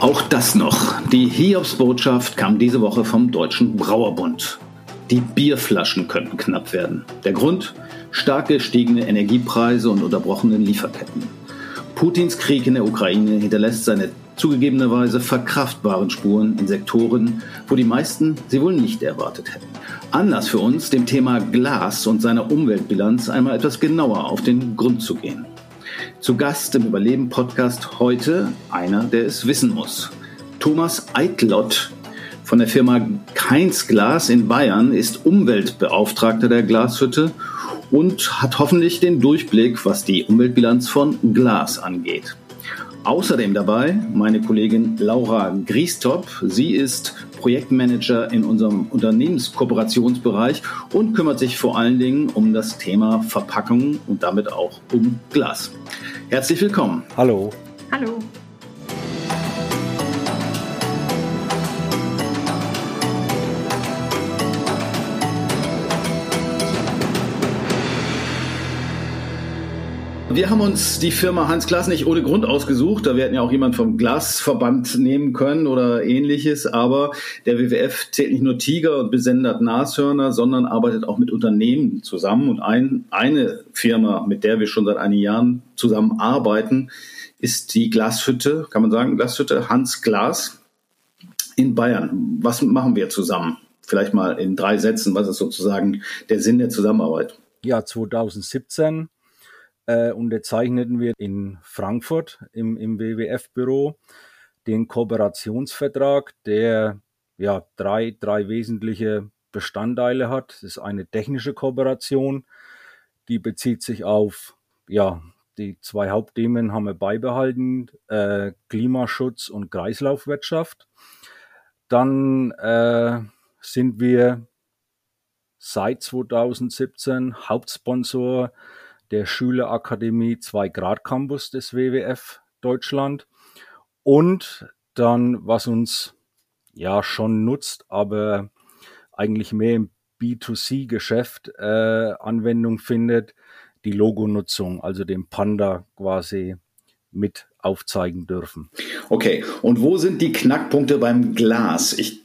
Auch das noch. Die Hiobsbotschaft kam diese Woche vom Deutschen Brauerbund. Die Bierflaschen könnten knapp werden. Der Grund? Stark gestiegene Energiepreise und unterbrochene Lieferketten. Putins Krieg in der Ukraine hinterlässt seine zugegebenerweise verkraftbaren Spuren in Sektoren, wo die meisten sie wohl nicht erwartet hätten. Anlass für uns, dem Thema Glas und seiner Umweltbilanz einmal etwas genauer auf den Grund zu gehen. Zu Gast im Überleben-Podcast heute einer, der es wissen muss. Thomas Eitlott von der Firma Keins Glas in Bayern ist Umweltbeauftragter der Glashütte und hat hoffentlich den Durchblick, was die Umweltbilanz von Glas angeht. Außerdem dabei meine Kollegin Laura Griestop. Sie ist Projektmanager in unserem Unternehmenskooperationsbereich und kümmert sich vor allen Dingen um das Thema Verpackung und damit auch um Glas. Herzlich willkommen. Hallo. Hallo. Wir haben uns die Firma Hans Glas nicht ohne Grund ausgesucht. Da wir hätten ja auch jemand vom Glasverband nehmen können oder ähnliches. Aber der WWF zählt nicht nur Tiger und besendet Nashörner, sondern arbeitet auch mit Unternehmen zusammen. Und ein, eine Firma, mit der wir schon seit einigen Jahren zusammenarbeiten, ist die Glashütte, kann man sagen, Glashütte Hans Glas in Bayern. Was machen wir zusammen? Vielleicht mal in drei Sätzen. Was ist sozusagen der Sinn der Zusammenarbeit? Ja, 2017 äh, unterzeichneten wir in Frankfurt im, im WWF-Büro den Kooperationsvertrag, der ja drei, drei wesentliche Bestandteile hat. Das ist eine technische Kooperation, die bezieht sich auf ja, die zwei Hauptthemen haben wir beibehalten, äh, Klimaschutz und Kreislaufwirtschaft. Dann äh, sind wir seit 2017 Hauptsponsor der Schülerakademie 2 Grad Campus des WWF Deutschland. Und dann, was uns ja schon nutzt, aber eigentlich mehr im B2C-Geschäft äh, Anwendung findet, die Logonutzung, also den Panda quasi mit aufzeigen dürfen. Okay, und wo sind die Knackpunkte beim Glas? Ich,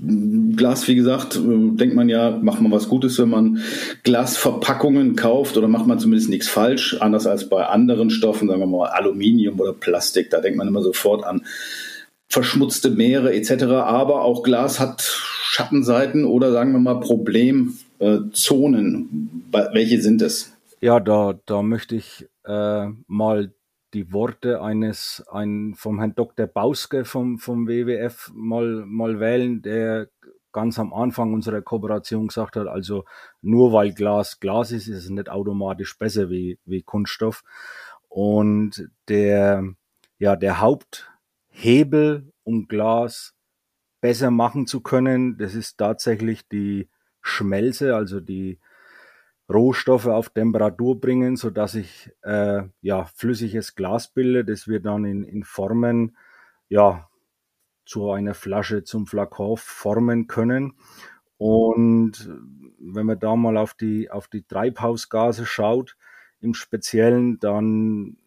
Glas, wie gesagt, denkt man ja, macht man was Gutes, wenn man Glasverpackungen kauft oder macht man zumindest nichts falsch, anders als bei anderen Stoffen, sagen wir mal Aluminium oder Plastik, da denkt man immer sofort an verschmutzte Meere etc. Aber auch Glas hat Schattenseiten oder sagen wir mal Problemzonen. Welche sind es? Ja, da, da möchte ich äh, mal die Worte eines ein, vom Herrn Dr. Bauske vom, vom WWF mal, mal wählen, der ganz am Anfang unserer Kooperation gesagt hat, also nur weil Glas Glas ist, ist es nicht automatisch besser wie, wie Kunststoff. Und der, ja, der Haupthebel, um Glas besser machen zu können, das ist tatsächlich die Schmelze, also die, Rohstoffe auf Temperatur bringen, so dass ich äh, ja flüssiges Glas bilde, das wir dann in, in Formen ja zu einer Flasche zum Flakon formen können. Und wenn man da mal auf die auf die Treibhausgase schaut, im Speziellen, dann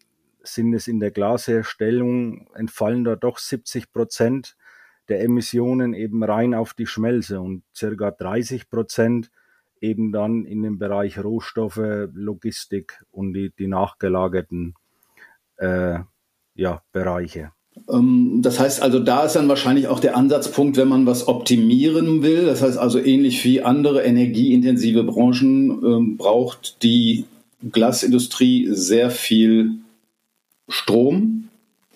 sind es in der Glasherstellung entfallen da doch 70 Prozent der Emissionen eben rein auf die Schmelze und circa 30 Prozent eben dann in dem Bereich Rohstoffe, Logistik und die, die nachgelagerten äh, ja, Bereiche. Ähm, das heißt also, da ist dann wahrscheinlich auch der Ansatzpunkt, wenn man was optimieren will. Das heißt also, ähnlich wie andere energieintensive Branchen ähm, braucht die Glasindustrie sehr viel Strom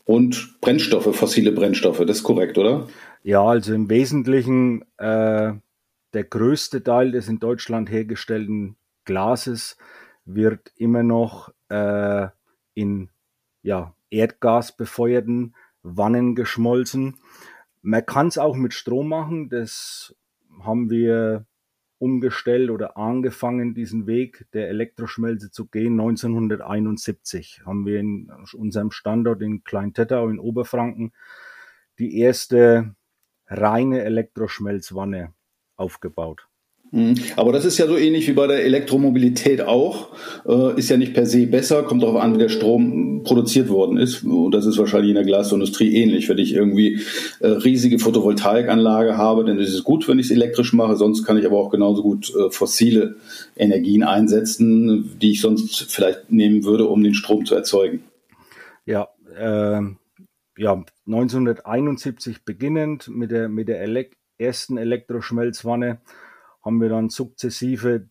und Brennstoffe, fossile Brennstoffe. Das ist korrekt, oder? Ja, also im Wesentlichen äh, der größte Teil des in Deutschland hergestellten Glases wird immer noch äh, in ja, Erdgas befeuerten Wannen geschmolzen. Man kann es auch mit Strom machen. Das haben wir umgestellt oder angefangen, diesen Weg der Elektroschmelze zu gehen. 1971 haben wir in unserem Standort in Kleintettau in Oberfranken die erste reine Elektroschmelzwanne aufgebaut. Mhm. Aber das ist ja so ähnlich wie bei der Elektromobilität auch. Äh, ist ja nicht per se besser, kommt darauf an, wie der Strom produziert worden ist. Und das ist wahrscheinlich in der Glasindustrie ähnlich. Wenn ich irgendwie äh, riesige Photovoltaikanlage habe, dann ist es gut, wenn ich es elektrisch mache. Sonst kann ich aber auch genauso gut äh, fossile Energien einsetzen, die ich sonst vielleicht nehmen würde, um den Strom zu erzeugen. Ja, äh, ja 1971 beginnend mit der, mit der Elek ersten Elektroschmelzwanne haben wir dann sukzessive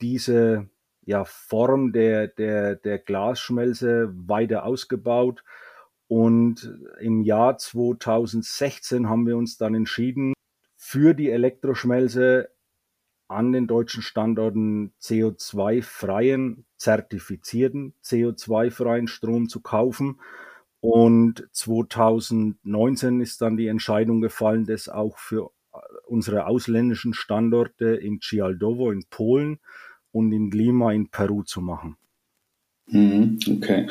diese ja, Form der, der, der Glasschmelze weiter ausgebaut. Und im Jahr 2016 haben wir uns dann entschieden, für die Elektroschmelze an den deutschen Standorten CO2-freien, zertifizierten CO2-freien Strom zu kaufen. Und 2019 ist dann die Entscheidung gefallen, das auch für unsere ausländischen Standorte in Cialdowo in Polen und in Lima in Peru zu machen. Mhm, okay.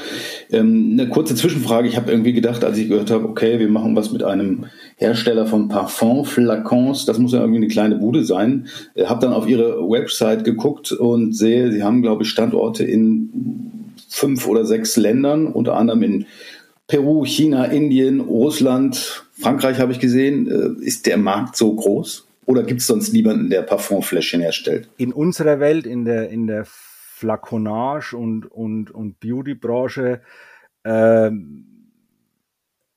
Ähm, eine kurze Zwischenfrage. Ich habe irgendwie gedacht, als ich gehört habe, okay, wir machen was mit einem Hersteller von Parfum-Flakons, das muss ja irgendwie eine kleine Bude sein. Ich habe dann auf ihre Website geguckt und sehe, sie haben, glaube ich, Standorte in fünf oder sechs Ländern, unter anderem in Peru, China, Indien, Russland, Frankreich habe ich gesehen. Äh, ist der Markt so groß? Oder gibt es sonst niemanden, der Parfumfläschchen herstellt? In unserer Welt, in der, in der Flaconage und, und, und Beauty-Branche, äh,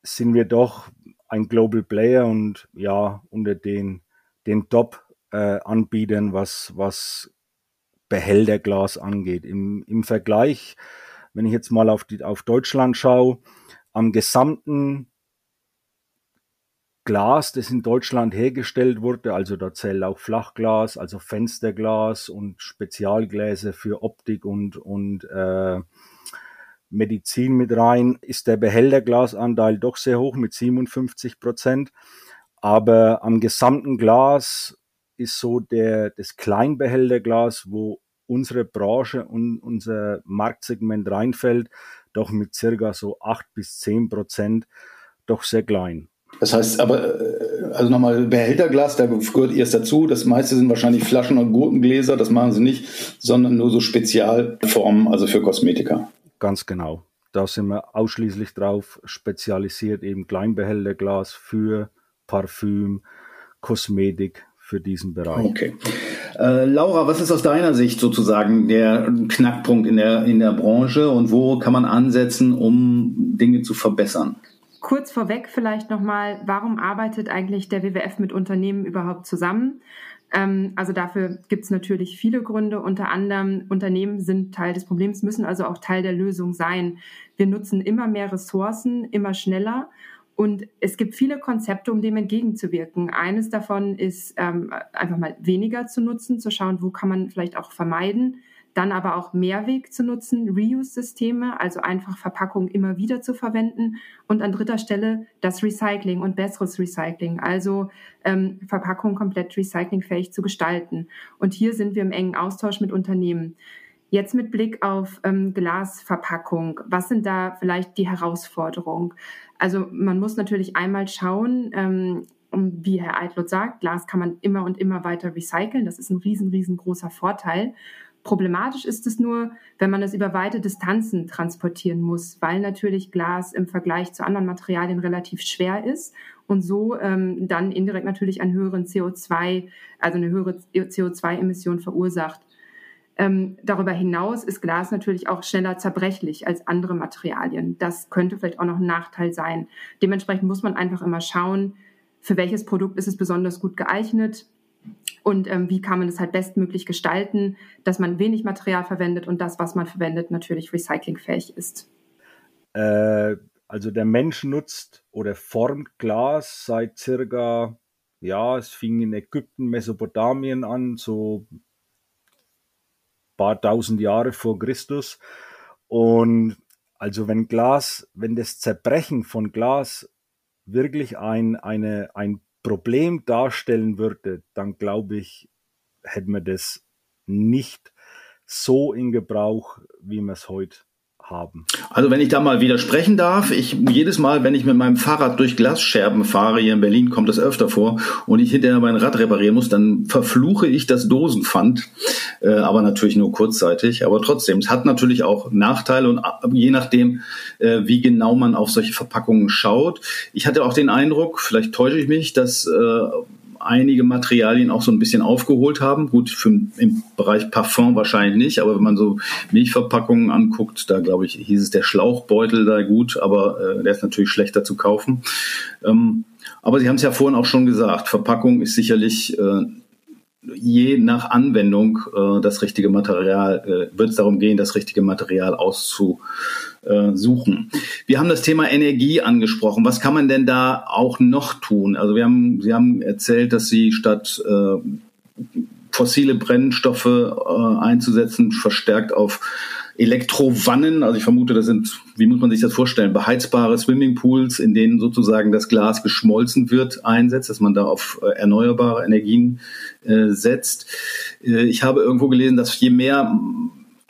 sind wir doch ein Global Player und ja, unter den, den Top-Anbietern, äh, was, was Behälterglas angeht. Im, Im Vergleich, wenn ich jetzt mal auf, die, auf Deutschland schaue, am gesamten Glas, das in Deutschland hergestellt wurde, also da zählt auch Flachglas, also Fensterglas und Spezialgläser für Optik und, und äh, Medizin mit rein, ist der Behälterglasanteil doch sehr hoch mit 57 Prozent. Aber am gesamten Glas ist so der, das Kleinbehälterglas, wo unsere Branche und unser Marktsegment reinfällt, doch mit circa so acht bis zehn Prozent doch sehr klein. Das heißt aber, äh, also nochmal Behälterglas, da gehört erst dazu. Das meiste sind wahrscheinlich Flaschen und Gurkengläser, das machen sie nicht, sondern nur so Spezialformen, also für Kosmetika. Ganz genau. Da sind wir ausschließlich drauf spezialisiert, eben Kleinbehälterglas für Parfüm, Kosmetik, für diesen Bereich. Okay. Äh, Laura, was ist aus deiner Sicht sozusagen der Knackpunkt in der, in der Branche und wo kann man ansetzen, um Dinge zu verbessern? Kurz vorweg vielleicht nochmal, warum arbeitet eigentlich der WWF mit Unternehmen überhaupt zusammen? Ähm, also dafür gibt es natürlich viele Gründe. Unter anderem, Unternehmen sind Teil des Problems, müssen also auch Teil der Lösung sein. Wir nutzen immer mehr Ressourcen, immer schneller und es gibt viele Konzepte, um dem entgegenzuwirken. Eines davon ist ähm, einfach mal weniger zu nutzen, zu schauen, wo kann man vielleicht auch vermeiden. Dann aber auch Mehrweg zu nutzen, Reuse-Systeme, also einfach Verpackungen immer wieder zu verwenden. Und an dritter Stelle das Recycling und besseres Recycling, also ähm, Verpackungen komplett recyclingfähig zu gestalten. Und hier sind wir im engen Austausch mit Unternehmen. Jetzt mit Blick auf ähm, Glasverpackung, was sind da vielleicht die Herausforderungen? Also man muss natürlich einmal schauen, ähm, wie Herr Eitlot sagt, Glas kann man immer und immer weiter recyceln. Das ist ein riesen, riesengroßer Vorteil. Problematisch ist es nur, wenn man es über weite Distanzen transportieren muss, weil natürlich Glas im Vergleich zu anderen Materialien relativ schwer ist und so ähm, dann indirekt natürlich einen höheren CO2, also eine höhere CO2-Emission verursacht. Ähm, darüber hinaus ist Glas natürlich auch schneller zerbrechlich als andere Materialien. Das könnte vielleicht auch noch ein Nachteil sein. Dementsprechend muss man einfach immer schauen, für welches Produkt ist es besonders gut geeignet und ähm, wie kann man es halt bestmöglich gestalten, dass man wenig Material verwendet und das, was man verwendet, natürlich recyclingfähig ist. Äh, also der Mensch nutzt oder formt Glas seit circa, ja, es fing in Ägypten, Mesopotamien an, so paar tausend Jahre vor Christus. Und also wenn Glas, wenn das Zerbrechen von Glas wirklich ein, eine, ein Problem darstellen würde, dann glaube ich, hätten wir das nicht so in Gebrauch, wie wir es heute haben. Also wenn ich da mal widersprechen darf, ich jedes Mal, wenn ich mit meinem Fahrrad durch Glasscherben fahre, hier in Berlin kommt das öfter vor, und ich hinterher mein Rad reparieren muss, dann verfluche ich das Dosenpfand, äh, aber natürlich nur kurzzeitig. Aber trotzdem, es hat natürlich auch Nachteile und je nachdem, äh, wie genau man auf solche Verpackungen schaut. Ich hatte auch den Eindruck, vielleicht täusche ich mich, dass äh, einige Materialien auch so ein bisschen aufgeholt haben. Gut, für, im Bereich Parfum wahrscheinlich nicht, aber wenn man so Milchverpackungen anguckt, da glaube ich, hieß es der Schlauchbeutel da gut, aber äh, der ist natürlich schlechter zu kaufen. Ähm, aber Sie haben es ja vorhin auch schon gesagt, Verpackung ist sicherlich äh, je nach Anwendung äh, das richtige Material, äh, wird es darum gehen, das richtige Material auszusuchen. Wir haben das Thema Energie angesprochen. Was kann man denn da auch noch tun? Also wir haben, Sie haben erzählt, dass Sie statt äh, fossile Brennstoffe äh, einzusetzen, verstärkt auf Elektrovannen, also ich vermute, das sind, wie muss man sich das vorstellen, beheizbare Swimmingpools, in denen sozusagen das Glas geschmolzen wird, einsetzt, dass man da auf äh, erneuerbare Energien äh, setzt. Äh, ich habe irgendwo gelesen, dass je mehr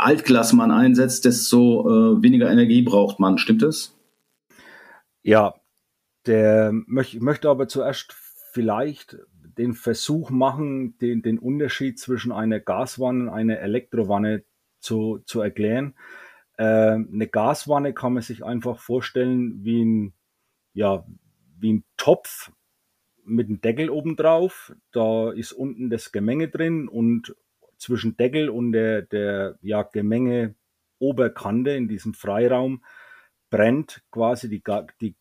Altglas man einsetzt, desto äh, weniger Energie braucht man. Stimmt das? Ja, der möch, möchte aber zuerst vielleicht den Versuch machen, den, den Unterschied zwischen einer Gaswanne und einer Elektrovanne zu, zu erklären. Äh, eine Gaswanne kann man sich einfach vorstellen wie ein, ja, wie ein Topf mit einem Deckel obendrauf. Da ist unten das Gemenge drin und zwischen Deckel und der, der ja, Gemenge Oberkante in diesem Freiraum brennt quasi die, die,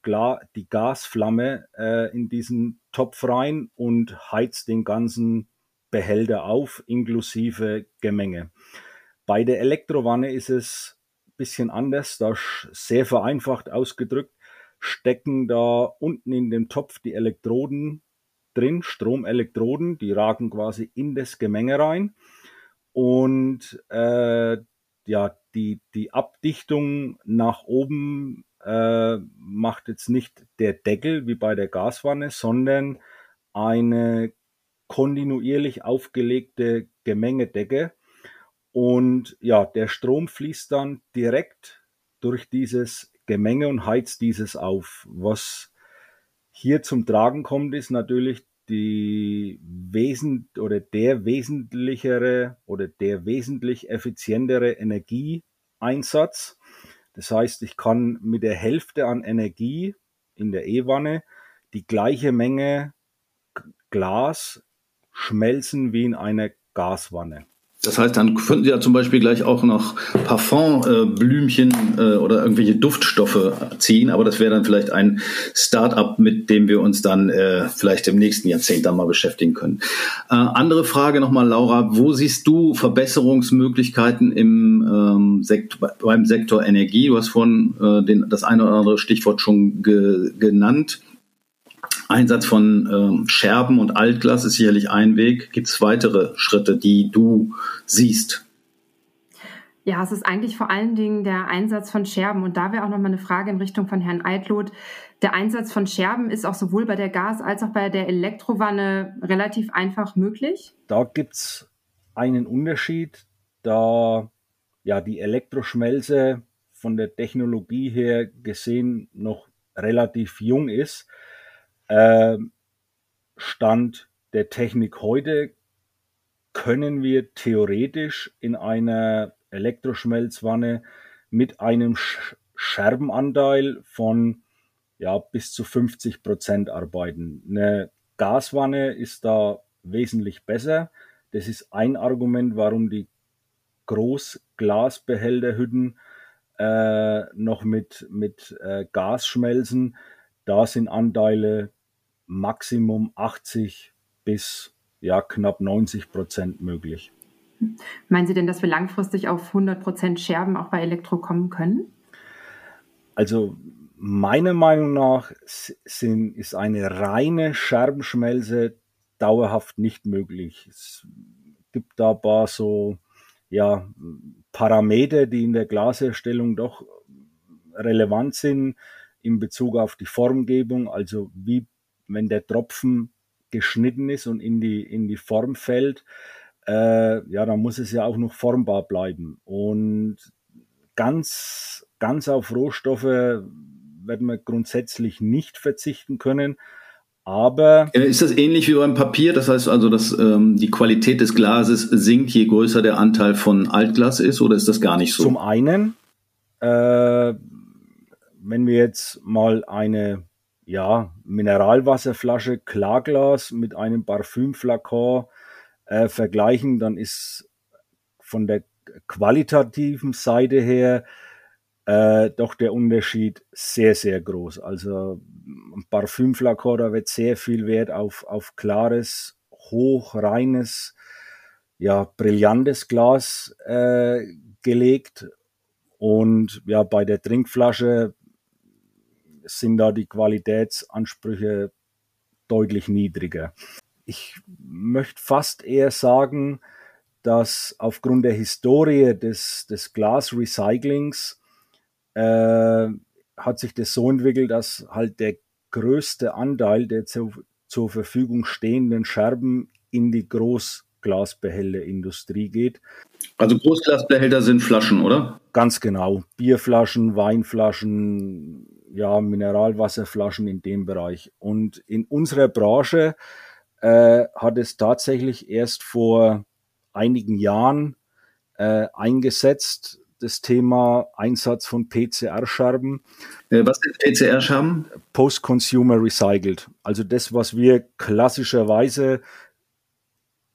die Gasflamme äh, in diesen Topf rein und heizt den ganzen Behälter auf, inklusive Gemenge. Bei der Elektrovanne ist es ein bisschen anders, da sehr vereinfacht ausgedrückt, stecken da unten in dem Topf die Elektroden drin, Stromelektroden, die ragen quasi in das Gemenge rein. Und äh, ja, die, die Abdichtung nach oben äh, macht jetzt nicht der Deckel wie bei der Gaswanne, sondern eine kontinuierlich aufgelegte Gemengedecke, und ja, der Strom fließt dann direkt durch dieses Gemenge und heizt dieses auf. Was hier zum Tragen kommt, ist natürlich die Wesen oder der wesentlichere oder der wesentlich effizientere Energieeinsatz. Das heißt, ich kann mit der Hälfte an Energie in der E-Wanne die gleiche Menge Glas schmelzen wie in einer Gaswanne. Das heißt, dann könnten Sie ja zum Beispiel gleich auch noch Parfumblümchen äh, äh, oder irgendwelche Duftstoffe ziehen, aber das wäre dann vielleicht ein Start-up, mit dem wir uns dann äh, vielleicht im nächsten Jahrzehnt dann mal beschäftigen können. Äh, andere Frage nochmal, Laura, wo siehst du Verbesserungsmöglichkeiten im ähm, Sektor, beim Sektor Energie? Du hast vorhin äh, den, das eine oder andere Stichwort schon ge genannt. Einsatz von ähm, Scherben und Altglas ist sicherlich ein Weg. Gibt es weitere Schritte, die du siehst? Ja, es ist eigentlich vor allen Dingen der Einsatz von Scherben. Und da wäre auch nochmal eine Frage in Richtung von Herrn Eitloth. Der Einsatz von Scherben ist auch sowohl bei der Gas- als auch bei der Elektrovanne relativ einfach möglich. Da gibt es einen Unterschied, da ja die Elektroschmelze von der Technologie her gesehen noch relativ jung ist äh, Stand der Technik heute können wir theoretisch in einer Elektroschmelzwanne mit einem Scherbenanteil von ja, bis zu 50 Prozent arbeiten. Eine Gaswanne ist da wesentlich besser. Das ist ein Argument, warum die Großglasbehälterhütten äh, noch mit, mit äh, Gas schmelzen. Da sind Anteile Maximum 80 bis ja, knapp 90 Prozent möglich. Meinen Sie denn, dass wir langfristig auf 100 Prozent Scherben auch bei Elektro kommen können? Also meiner Meinung nach sind, ist eine reine Scherbenschmelze dauerhaft nicht möglich. Es gibt da ein paar so ja, Parameter, die in der Glasherstellung doch relevant sind in Bezug auf die Formgebung, also wie wenn der Tropfen geschnitten ist und in die, in die Form fällt, äh, ja, dann muss es ja auch noch formbar bleiben. Und ganz ganz auf Rohstoffe werden wir grundsätzlich nicht verzichten können. Aber ist das ähnlich wie beim Papier? Das heißt also, dass ähm, die Qualität des Glases sinkt, je größer der Anteil von Altglas ist, oder ist das gar nicht so? Zum einen, äh, wenn wir jetzt mal eine ja, Mineralwasserflasche Klarglas mit einem Parfümflakon äh, vergleichen, dann ist von der qualitativen Seite her äh, doch der Unterschied sehr, sehr groß. Also ein Parfümflakon, da wird sehr viel Wert auf, auf klares, hochreines, ja, brillantes Glas äh, gelegt. Und ja, bei der Trinkflasche sind da die Qualitätsansprüche deutlich niedriger. Ich möchte fast eher sagen, dass aufgrund der Historie des, des Glasrecyclings äh, hat sich das so entwickelt, dass halt der größte Anteil der zu, zur Verfügung stehenden Scherben in die Großglasbehälterindustrie geht. Also Großglasbehälter sind Flaschen, oder? Ganz genau. Bierflaschen, Weinflaschen, ja, Mineralwasserflaschen in dem Bereich. Und in unserer Branche äh, hat es tatsächlich erst vor einigen Jahren äh, eingesetzt, das Thema Einsatz von PCR-Scherben. Äh, was sind PCR-Scherben? Post-Consumer Recycled. Also das, was wir klassischerweise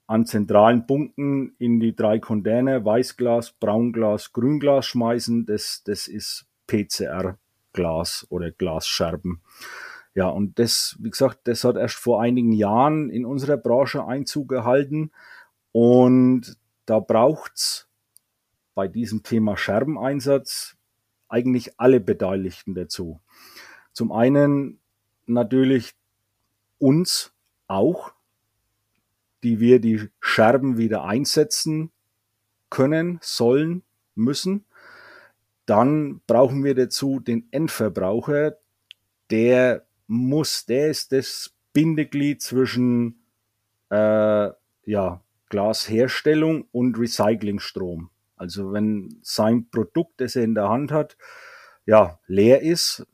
an zentralen Punkten in die drei Container, Weißglas, Braunglas, Grünglas schmeißen, das, das ist PCR-Glas oder Glasscherben. Ja, und das, wie gesagt, das hat erst vor einigen Jahren in unserer Branche Einzug gehalten. Und da braucht's bei diesem Thema Scherbeneinsatz eigentlich alle Beteiligten dazu. Zum einen natürlich uns auch, die wir die Scherben wieder einsetzen können, sollen, müssen. Dann brauchen wir dazu den Endverbraucher, der muss, der ist das Bindeglied zwischen äh, ja, Glasherstellung und Recyclingstrom. Also wenn sein Produkt, das er in der Hand hat, ja, leer ist,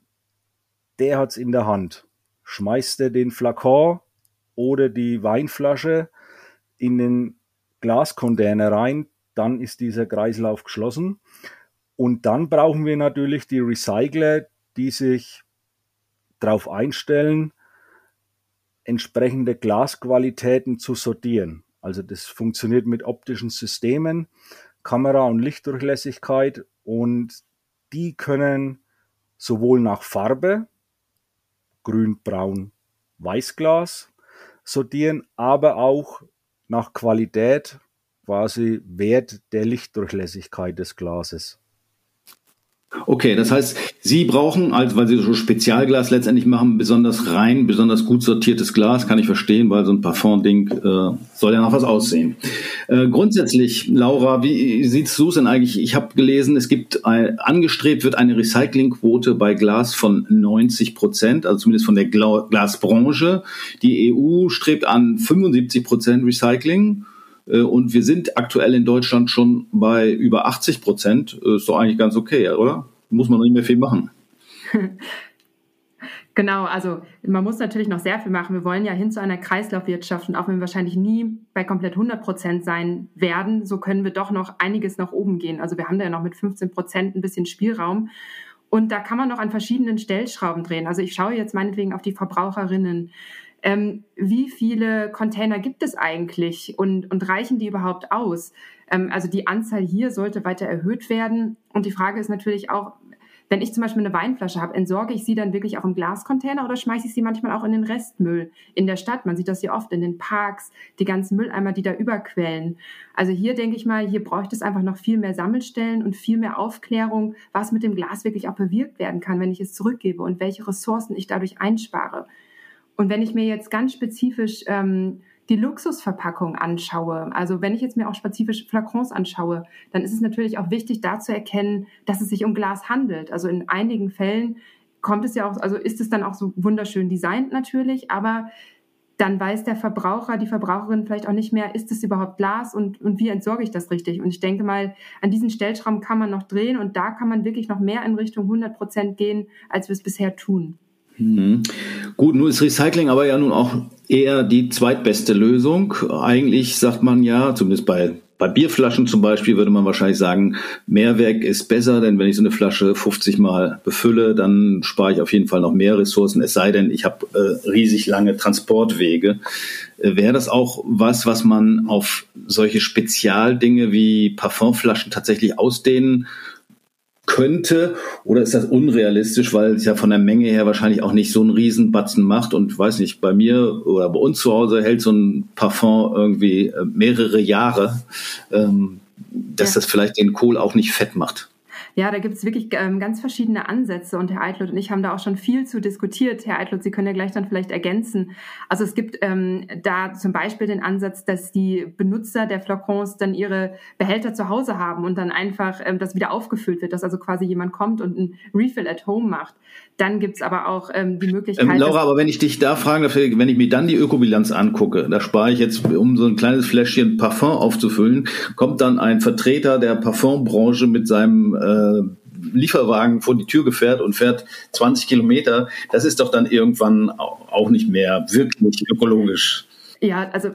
der hat es in der Hand. Schmeißt er den Flakon oder die Weinflasche in den Glascontainer rein, dann ist dieser Kreislauf geschlossen. Und dann brauchen wir natürlich die Recycler, die sich darauf einstellen, entsprechende Glasqualitäten zu sortieren. Also das funktioniert mit optischen Systemen. Kamera- und Lichtdurchlässigkeit und die können sowohl nach Farbe, grün, braun, Weißglas sortieren, aber auch nach Qualität, quasi Wert der Lichtdurchlässigkeit des Glases. Okay, das heißt, Sie brauchen, also weil Sie so Spezialglas letztendlich machen, besonders rein, besonders gut sortiertes Glas, kann ich verstehen, weil so ein Parfum-Ding äh, soll ja noch was aussehen. Äh, grundsätzlich, Laura, wie siehst du es denn eigentlich? Ich habe gelesen, es gibt ein, angestrebt wird eine Recyclingquote bei Glas von 90 Prozent, also zumindest von der Gla Glasbranche. Die EU strebt an 75 Prozent Recycling. Äh, und wir sind aktuell in Deutschland schon bei über 80 Prozent. Äh, ist doch eigentlich ganz okay, oder? Muss man nicht mehr viel machen. Genau, also man muss natürlich noch sehr viel machen. Wir wollen ja hin zu einer Kreislaufwirtschaft und auch wenn wir wahrscheinlich nie bei komplett 100 Prozent sein werden, so können wir doch noch einiges nach oben gehen. Also wir haben da ja noch mit 15 Prozent ein bisschen Spielraum und da kann man noch an verschiedenen Stellschrauben drehen. Also ich schaue jetzt meinetwegen auf die Verbraucherinnen. Ähm, wie viele Container gibt es eigentlich und, und reichen die überhaupt aus? Ähm, also die Anzahl hier sollte weiter erhöht werden. Und die Frage ist natürlich auch, wenn ich zum Beispiel eine Weinflasche habe, entsorge ich sie dann wirklich auch im Glascontainer oder schmeiße ich sie manchmal auch in den Restmüll in der Stadt? Man sieht das ja oft in den Parks, die ganzen Mülleimer, die da überquellen. Also hier denke ich mal, hier bräuchte es einfach noch viel mehr Sammelstellen und viel mehr Aufklärung, was mit dem Glas wirklich auch bewirkt werden kann, wenn ich es zurückgebe und welche Ressourcen ich dadurch einspare. Und wenn ich mir jetzt ganz spezifisch ähm, die Luxusverpackung anschaue, also wenn ich jetzt mir auch spezifisch Flakons anschaue, dann ist es natürlich auch wichtig, da zu erkennen, dass es sich um Glas handelt. Also in einigen Fällen kommt es ja auch, also ist es dann auch so wunderschön designt natürlich, aber dann weiß der Verbraucher, die Verbraucherin vielleicht auch nicht mehr, ist es überhaupt Glas und, und wie entsorge ich das richtig? Und ich denke mal, an diesen Stellschrauben kann man noch drehen und da kann man wirklich noch mehr in Richtung 100 Prozent gehen, als wir es bisher tun. Mhm. Gut, nun ist Recycling aber ja nun auch eher die zweitbeste Lösung. Eigentlich sagt man ja, zumindest bei bei Bierflaschen zum Beispiel würde man wahrscheinlich sagen, Mehrweg ist besser, denn wenn ich so eine Flasche 50 Mal befülle, dann spare ich auf jeden Fall noch mehr Ressourcen, es sei denn, ich habe äh, riesig lange Transportwege. Äh, Wäre das auch was, was man auf solche Spezialdinge wie Parfumflaschen tatsächlich ausdehnen könnte? Oder ist das unrealistisch, weil es ja von der Menge her wahrscheinlich auch nicht so einen Riesenbatzen macht? Und weiß nicht, bei mir oder bei uns zu Hause hält so ein Parfum irgendwie äh, mehrere Jahre, ähm, dass ja. das vielleicht den Kohl auch nicht fett macht. Ja, da gibt es wirklich ähm, ganz verschiedene Ansätze und Herr Eitlot und ich haben da auch schon viel zu diskutiert. Herr Eitlot, Sie können ja gleich dann vielleicht ergänzen. Also es gibt ähm, da zum Beispiel den Ansatz, dass die Benutzer der Flakons dann ihre Behälter zu Hause haben und dann einfach ähm, das wieder aufgefüllt wird, dass also quasi jemand kommt und ein Refill at home macht. Dann gibt's aber auch ähm, die Möglichkeit. Ähm, Laura, aber wenn ich dich da fragen darf, wenn ich mir dann die Ökobilanz angucke, da spare ich jetzt, um so ein kleines Fläschchen Parfum aufzufüllen, kommt dann ein Vertreter der Parfumbranche mit seinem äh, Lieferwagen vor die Tür gefährt und fährt 20 Kilometer. Das ist doch dann irgendwann auch nicht mehr wirklich ökologisch. Ja, also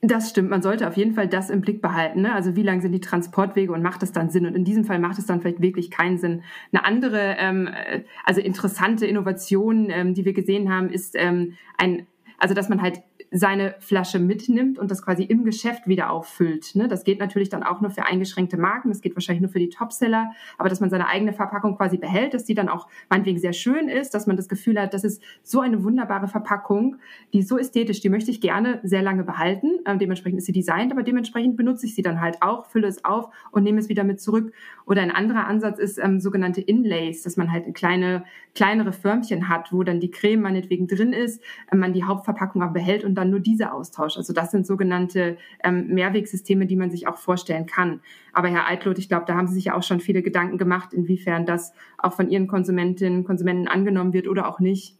das stimmt. Man sollte auf jeden Fall das im Blick behalten. Ne? Also wie lang sind die Transportwege und macht es dann Sinn? Und in diesem Fall macht es dann vielleicht wirklich keinen Sinn. Eine andere, ähm, äh, also interessante Innovation, ähm, die wir gesehen haben, ist ähm, ein, also dass man halt seine Flasche mitnimmt und das quasi im Geschäft wieder auffüllt. Ne? Das geht natürlich dann auch nur für eingeschränkte Marken, das geht wahrscheinlich nur für die Topseller, aber dass man seine eigene Verpackung quasi behält, dass die dann auch meinetwegen sehr schön ist, dass man das Gefühl hat, das ist so eine wunderbare Verpackung, die ist so ästhetisch, die möchte ich gerne sehr lange behalten. Ähm, dementsprechend ist sie designt, aber dementsprechend benutze ich sie dann halt auch, fülle es auf und nehme es wieder mit zurück. Oder ein anderer Ansatz ist ähm, sogenannte Inlays, dass man halt kleine, kleinere Förmchen hat, wo dann die Creme meinetwegen drin ist, äh, man die Hauptverpackung aber behält und dann nur diese austauscht. Also das sind sogenannte ähm, Mehrwegsysteme, die man sich auch vorstellen kann. Aber Herr Eitlot, ich glaube, da haben Sie sich ja auch schon viele Gedanken gemacht, inwiefern das auch von Ihren Konsumentinnen und Konsumenten angenommen wird oder auch nicht.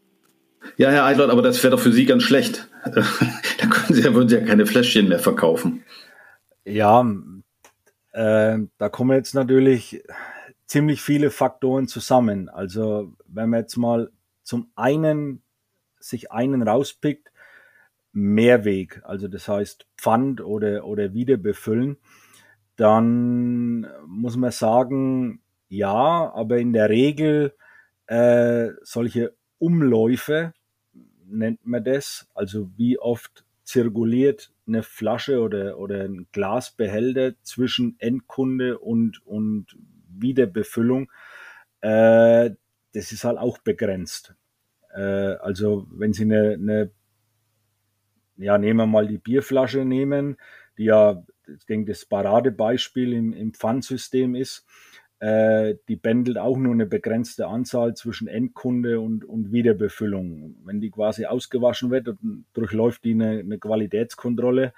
Ja, Herr Eitlot, aber das wäre doch für Sie ganz schlecht. da können Sie ja, würden Sie ja keine Fläschchen mehr verkaufen. Ja, äh, da kommen jetzt natürlich ziemlich viele Faktoren zusammen. Also wenn man jetzt mal zum einen sich einen rauspickt, Mehrweg, also das heißt Pfand oder, oder Wiederbefüllen, dann muss man sagen, ja, aber in der Regel äh, solche Umläufe nennt man das, also wie oft zirkuliert eine Flasche oder, oder ein Glasbehälter zwischen Endkunde und, und Wiederbefüllung, äh, das ist halt auch begrenzt. Äh, also wenn Sie eine, eine ja, nehmen wir mal die Bierflasche nehmen, die ja, ich denke, das Paradebeispiel im, im Pfandsystem ist. Äh, die bändelt auch nur eine begrenzte Anzahl zwischen Endkunde und, und Wiederbefüllung. Wenn die quasi ausgewaschen wird, durchläuft die eine, eine Qualitätskontrolle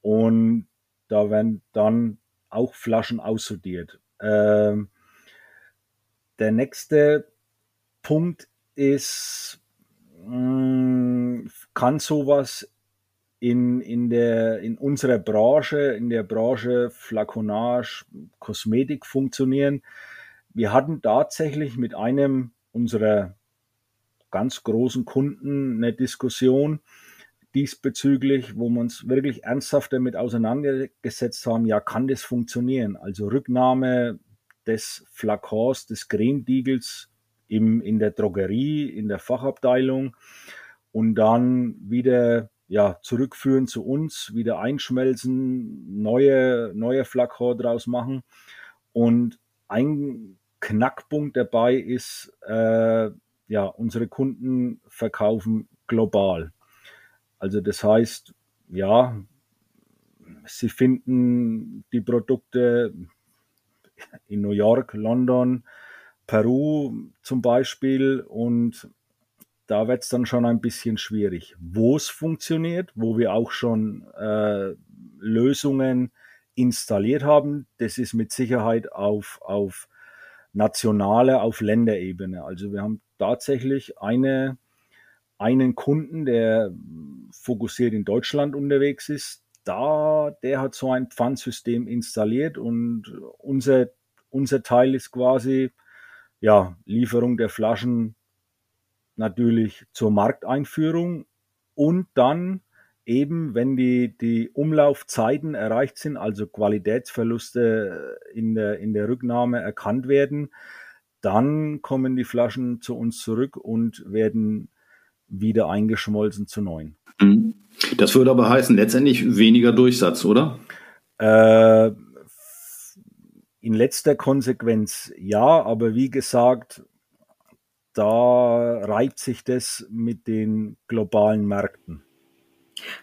und da werden dann auch Flaschen aussortiert. Äh, der nächste Punkt ist, mh, hm, kann sowas in, in, der, in unserer Branche, in der Branche Flaconage, Kosmetik funktionieren. Wir hatten tatsächlich mit einem unserer ganz großen Kunden eine Diskussion diesbezüglich, wo wir uns wirklich ernsthaft damit auseinandergesetzt haben, ja, kann das funktionieren? Also Rücknahme des Flakons, des Cremediegels in der Drogerie, in der Fachabteilung und dann wieder ja, zurückführen zu uns, wieder einschmelzen, neue, neue Flakor draus machen. Und ein Knackpunkt dabei ist, äh, ja, unsere Kunden verkaufen global. Also das heißt, ja, sie finden die Produkte in New York, London, Peru zum Beispiel und da wird es dann schon ein bisschen schwierig. Wo es funktioniert, wo wir auch schon äh, Lösungen installiert haben, das ist mit Sicherheit auf, auf nationale, auf Länderebene. Also wir haben tatsächlich eine, einen Kunden, der fokussiert in Deutschland unterwegs ist. Da, der hat so ein Pfandsystem installiert und unser, unser Teil ist quasi, ja, Lieferung der Flaschen natürlich zur Markteinführung und dann eben, wenn die, die Umlaufzeiten erreicht sind, also Qualitätsverluste in der, in der Rücknahme erkannt werden, dann kommen die Flaschen zu uns zurück und werden wieder eingeschmolzen zu neuen. Mhm. Das würde aber heißen, letztendlich weniger Durchsatz, oder? Äh, in letzter Konsequenz ja, aber wie gesagt, da reibt sich das mit den globalen Märkten.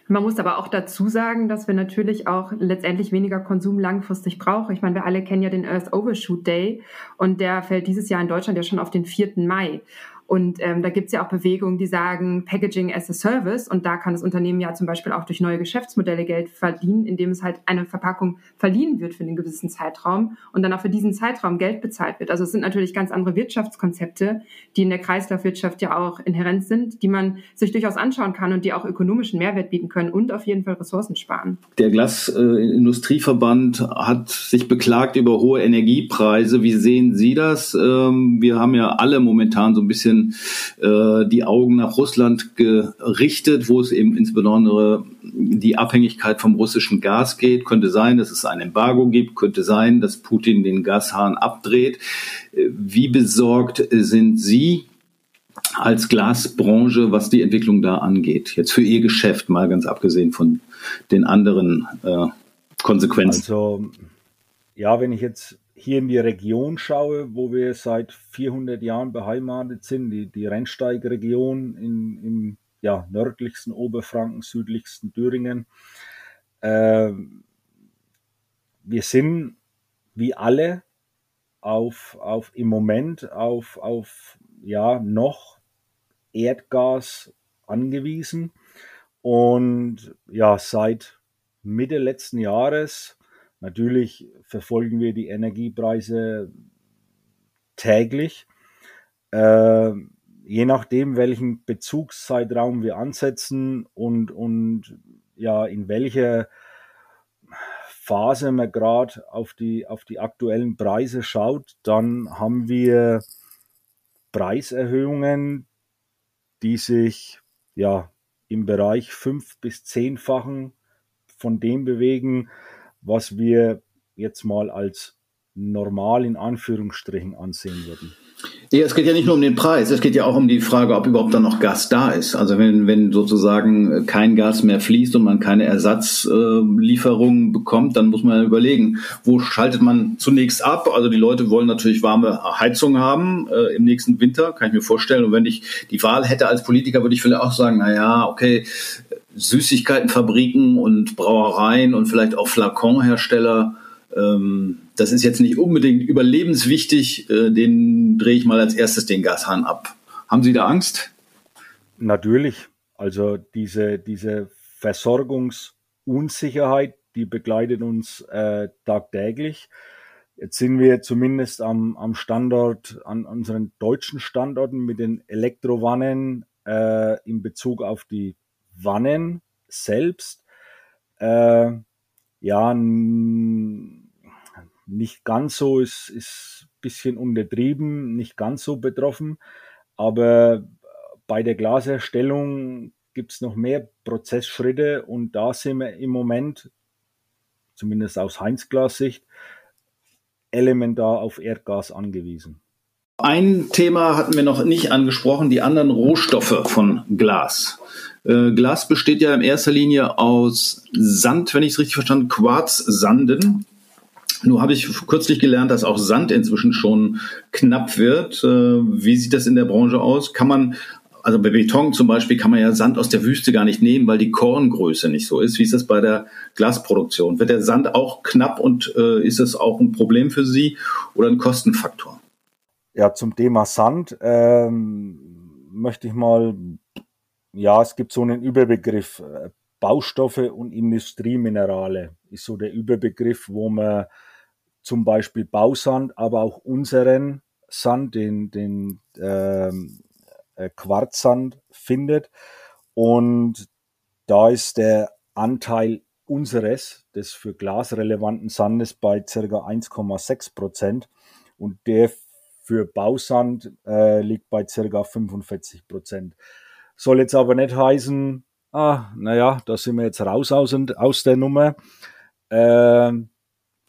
Man muss aber auch dazu sagen, dass wir natürlich auch letztendlich weniger Konsum langfristig brauchen. Ich meine, wir alle kennen ja den Earth Overshoot Day und der fällt dieses Jahr in Deutschland ja schon auf den 4. Mai. Und ähm, da gibt es ja auch Bewegungen, die sagen Packaging as a Service. Und da kann das Unternehmen ja zum Beispiel auch durch neue Geschäftsmodelle Geld verdienen, indem es halt eine Verpackung verliehen wird für einen gewissen Zeitraum und dann auch für diesen Zeitraum Geld bezahlt wird. Also es sind natürlich ganz andere Wirtschaftskonzepte, die in der Kreislaufwirtschaft ja auch inhärent sind, die man sich durchaus anschauen kann und die auch ökonomischen Mehrwert bieten können und auf jeden Fall Ressourcen sparen. Der Glasindustrieverband äh, hat sich beklagt über hohe Energiepreise. Wie sehen Sie das? Ähm, wir haben ja alle momentan so ein bisschen äh, die Augen nach Russland gerichtet, wo es eben insbesondere die Abhängigkeit vom russischen Gas geht. Könnte sein, dass es ein Embargo gibt, könnte sein, dass Putin den Gashahn abdreht. Wie besorgt sind Sie als Glasbranche, was die Entwicklung da angeht? Jetzt für Ihr Geschäft, mal ganz abgesehen von den anderen äh, Konsequenzen. Also, ja, wenn ich jetzt hier in die Region schaue, wo wir seit 400 Jahren beheimatet sind, die, die Rennsteigregion in, im ja, nördlichsten Oberfranken, südlichsten Thüringen. Äh, wir sind wie alle auf, auf im Moment auf, auf ja, noch Erdgas angewiesen. Und ja, seit Mitte letzten Jahres Natürlich verfolgen wir die Energiepreise täglich. Äh, je nachdem, welchen Bezugszeitraum wir ansetzen und, und ja, in welcher Phase man gerade auf die, auf die aktuellen Preise schaut, dann haben wir Preiserhöhungen, die sich ja im Bereich fünf bis zehnfachen von dem bewegen, was wir jetzt mal als normal in Anführungsstrichen ansehen würden. Ja, es geht ja nicht nur um den Preis, es geht ja auch um die Frage, ob überhaupt dann noch Gas da ist. Also wenn, wenn sozusagen kein Gas mehr fließt und man keine Ersatzlieferungen äh, bekommt, dann muss man überlegen, wo schaltet man zunächst ab? Also die Leute wollen natürlich warme Heizung haben äh, im nächsten Winter, kann ich mir vorstellen. Und wenn ich die Wahl hätte als Politiker, würde ich vielleicht auch sagen, na ja, okay, Süßigkeitenfabriken und Brauereien und vielleicht auch Flaconhersteller, ähm, das ist jetzt nicht unbedingt überlebenswichtig, äh, den drehe ich mal als erstes den Gashahn ab. Haben Sie da Angst? Natürlich. Also diese, diese Versorgungsunsicherheit, die begleitet uns äh, tagtäglich. Jetzt sind wir zumindest am, am Standort, an unseren deutschen Standorten mit den Elektrowannen äh, in Bezug auf die Wannen selbst äh, ja nicht ganz so, ist, ein bisschen untertrieben, nicht ganz so betroffen, aber bei der Glasherstellung gibt es noch mehr Prozessschritte und da sind wir im Moment, zumindest aus Heinz-Glas-Sicht, elementar auf Erdgas angewiesen. Ein Thema hatten wir noch nicht angesprochen, die anderen Rohstoffe von Glas. Äh, Glas besteht ja in erster Linie aus Sand, wenn ich es richtig verstanden, Quarzsanden. Nur habe ich kürzlich gelernt, dass auch Sand inzwischen schon knapp wird. Äh, wie sieht das in der Branche aus? Kann man, also bei Beton zum Beispiel, kann man ja Sand aus der Wüste gar nicht nehmen, weil die Korngröße nicht so ist. Wie ist das bei der Glasproduktion? Wird der Sand auch knapp und äh, ist das auch ein Problem für Sie oder ein Kostenfaktor? Ja, zum Thema Sand ähm, möchte ich mal ja, es gibt so einen Überbegriff. Äh, Baustoffe und Industrieminerale ist so der Überbegriff, wo man zum Beispiel Bausand, aber auch unseren Sand, den, den ähm, äh, Quarzsand findet. Und da ist der Anteil unseres, des für Glas relevanten Sandes, bei ca. 1,6 Prozent. Und der für Bausand äh, liegt bei ca. 45 Prozent. Soll jetzt aber nicht heißen, ah, naja, da sind wir jetzt raus aus, aus der Nummer. Äh,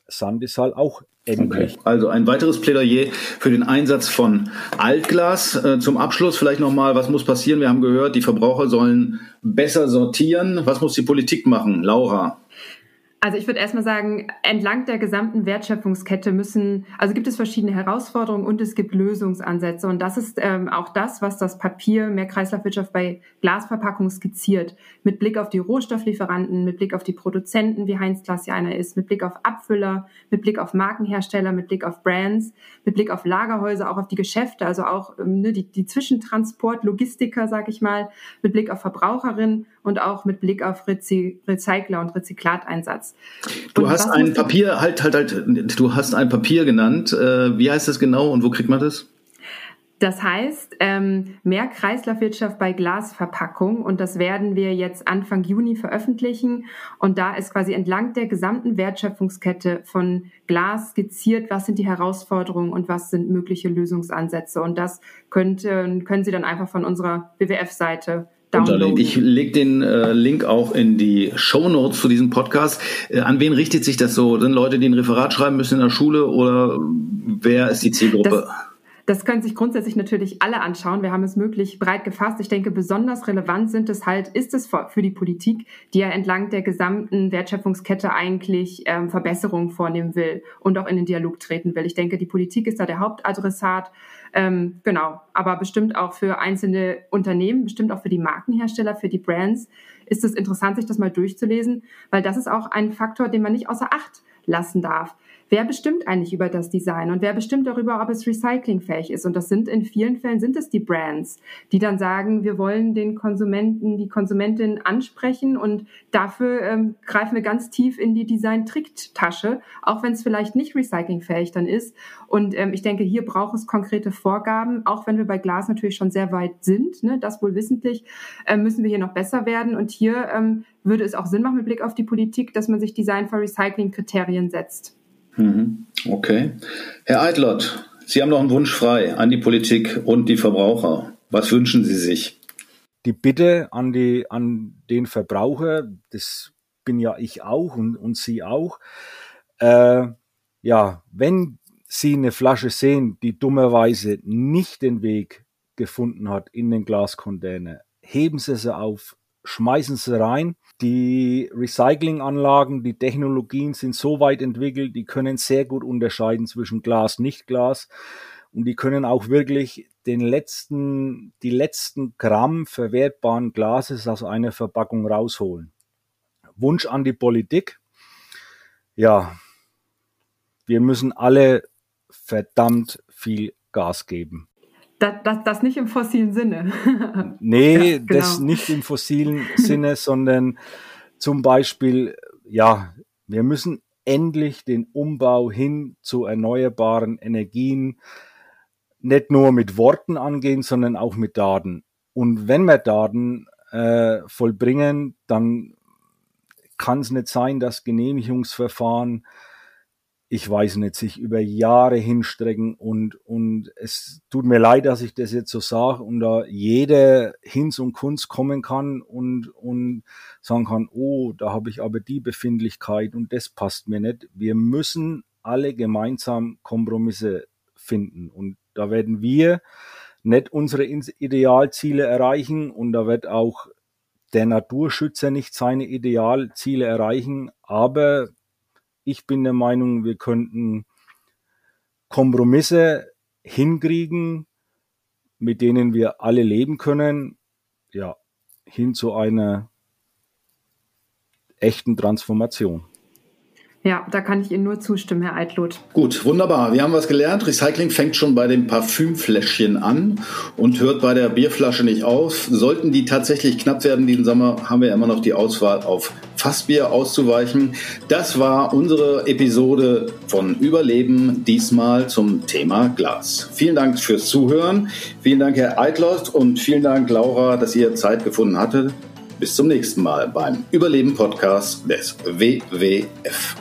Sand ist halt auch endlich. Okay. Also ein weiteres Plädoyer für den Einsatz von Altglas. Äh, zum Abschluss vielleicht nochmal, was muss passieren? Wir haben gehört, die Verbraucher sollen besser sortieren. Was muss die Politik machen? Laura. Also ich würde erstmal sagen, entlang der gesamten Wertschöpfungskette müssen, also gibt es verschiedene Herausforderungen und es gibt Lösungsansätze. Und das ist ähm, auch das, was das Papier mehr Kreislaufwirtschaft bei Glasverpackungen skizziert. Mit Blick auf die Rohstofflieferanten, mit Blick auf die Produzenten, wie Heinz Glas ja einer ist, mit Blick auf Abfüller, mit Blick auf Markenhersteller, mit Blick auf Brands, mit Blick auf Lagerhäuser, auch auf die Geschäfte, also auch ähm, ne, die, die Zwischentransport, Logistiker, sag ich mal, mit Blick auf Verbraucherinnen und auch mit Blick auf Rezi Recycler und Rezyklateinsatz. Du und hast ein Papier, halt, halt, halt, du hast ein Papier genannt. Äh, wie heißt das genau und wo kriegt man das? Das heißt, ähm, mehr Kreislaufwirtschaft bei Glasverpackung und das werden wir jetzt Anfang Juni veröffentlichen. Und da ist quasi entlang der gesamten Wertschöpfungskette von Glas skizziert, was sind die Herausforderungen und was sind mögliche Lösungsansätze. Und das könnte, können Sie dann einfach von unserer WWF-Seite downloaden. Ich lege den äh, Link auch in die Show Notes zu diesem Podcast. Äh, an wen richtet sich das so? Sind Leute, die ein Referat schreiben müssen in der Schule oder wer ist die Zielgruppe? Das das können sich grundsätzlich natürlich alle anschauen. Wir haben es möglich breit gefasst. Ich denke, besonders relevant sind es halt, ist es für die Politik, die ja entlang der gesamten Wertschöpfungskette eigentlich ähm, Verbesserungen vornehmen will und auch in den Dialog treten will. Ich denke, die Politik ist da der Hauptadressat. Ähm, genau, aber bestimmt auch für einzelne Unternehmen, bestimmt auch für die Markenhersteller, für die Brands ist es interessant, sich das mal durchzulesen, weil das ist auch ein Faktor, den man nicht außer Acht lassen darf wer bestimmt eigentlich über das Design und wer bestimmt darüber, ob es recyclingfähig ist? Und das sind in vielen Fällen sind es die Brands, die dann sagen, wir wollen den Konsumenten, die Konsumentin ansprechen und dafür ähm, greifen wir ganz tief in die Design-Tricktasche, auch wenn es vielleicht nicht recyclingfähig dann ist. Und ähm, ich denke, hier braucht es konkrete Vorgaben, auch wenn wir bei Glas natürlich schon sehr weit sind, ne, das wohl wissentlich, äh, müssen wir hier noch besser werden. Und hier ähm, würde es auch Sinn machen mit Blick auf die Politik, dass man sich Design for Recycling Kriterien setzt. Mhm. Okay. Herr Eitlott, Sie haben noch einen Wunsch frei an die Politik und die Verbraucher. Was wünschen Sie sich? Die Bitte an, die, an den Verbraucher, das bin ja ich auch und, und Sie auch. Äh, ja, wenn Sie eine Flasche sehen, die dummerweise nicht den Weg gefunden hat in den Glascontainer, heben Sie sie auf, schmeißen sie rein die Recyclinganlagen, die Technologien sind so weit entwickelt, die können sehr gut unterscheiden zwischen Glas, Nicht-Glas und die können auch wirklich den letzten, die letzten Gramm verwertbaren Glases aus einer Verpackung rausholen. Wunsch an die Politik. Ja, wir müssen alle verdammt viel Gas geben. Das, das, das nicht im fossilen Sinne. nee, ja, genau. das nicht im fossilen Sinne, sondern zum Beispiel, ja, wir müssen endlich den Umbau hin zu erneuerbaren Energien nicht nur mit Worten angehen, sondern auch mit Daten. Und wenn wir Daten äh, vollbringen, dann kann es nicht sein, dass Genehmigungsverfahren ich weiß nicht, sich über Jahre hinstrecken und, und es tut mir leid, dass ich das jetzt so sage und da jeder Hinz und Kunst kommen kann und, und sagen kann, oh, da habe ich aber die Befindlichkeit und das passt mir nicht. Wir müssen alle gemeinsam Kompromisse finden und da werden wir nicht unsere Idealziele erreichen und da wird auch der Naturschützer nicht seine Idealziele erreichen, aber ich bin der Meinung, wir könnten Kompromisse hinkriegen, mit denen wir alle leben können, ja, hin zu einer echten Transformation. Ja, da kann ich Ihnen nur zustimmen, Herr Eidloth. Gut, wunderbar. Wir haben was gelernt. Recycling fängt schon bei dem Parfümfläschchen an und hört bei der Bierflasche nicht auf. Sollten die tatsächlich knapp werden diesen Sommer, haben wir immer noch die Auswahl auf Fassbier auszuweichen. Das war unsere Episode von Überleben, diesmal zum Thema Glas. Vielen Dank fürs Zuhören. Vielen Dank, Herr Eidloth und vielen Dank, Laura, dass ihr Zeit gefunden hattet. Bis zum nächsten Mal beim Überleben-Podcast des WWF.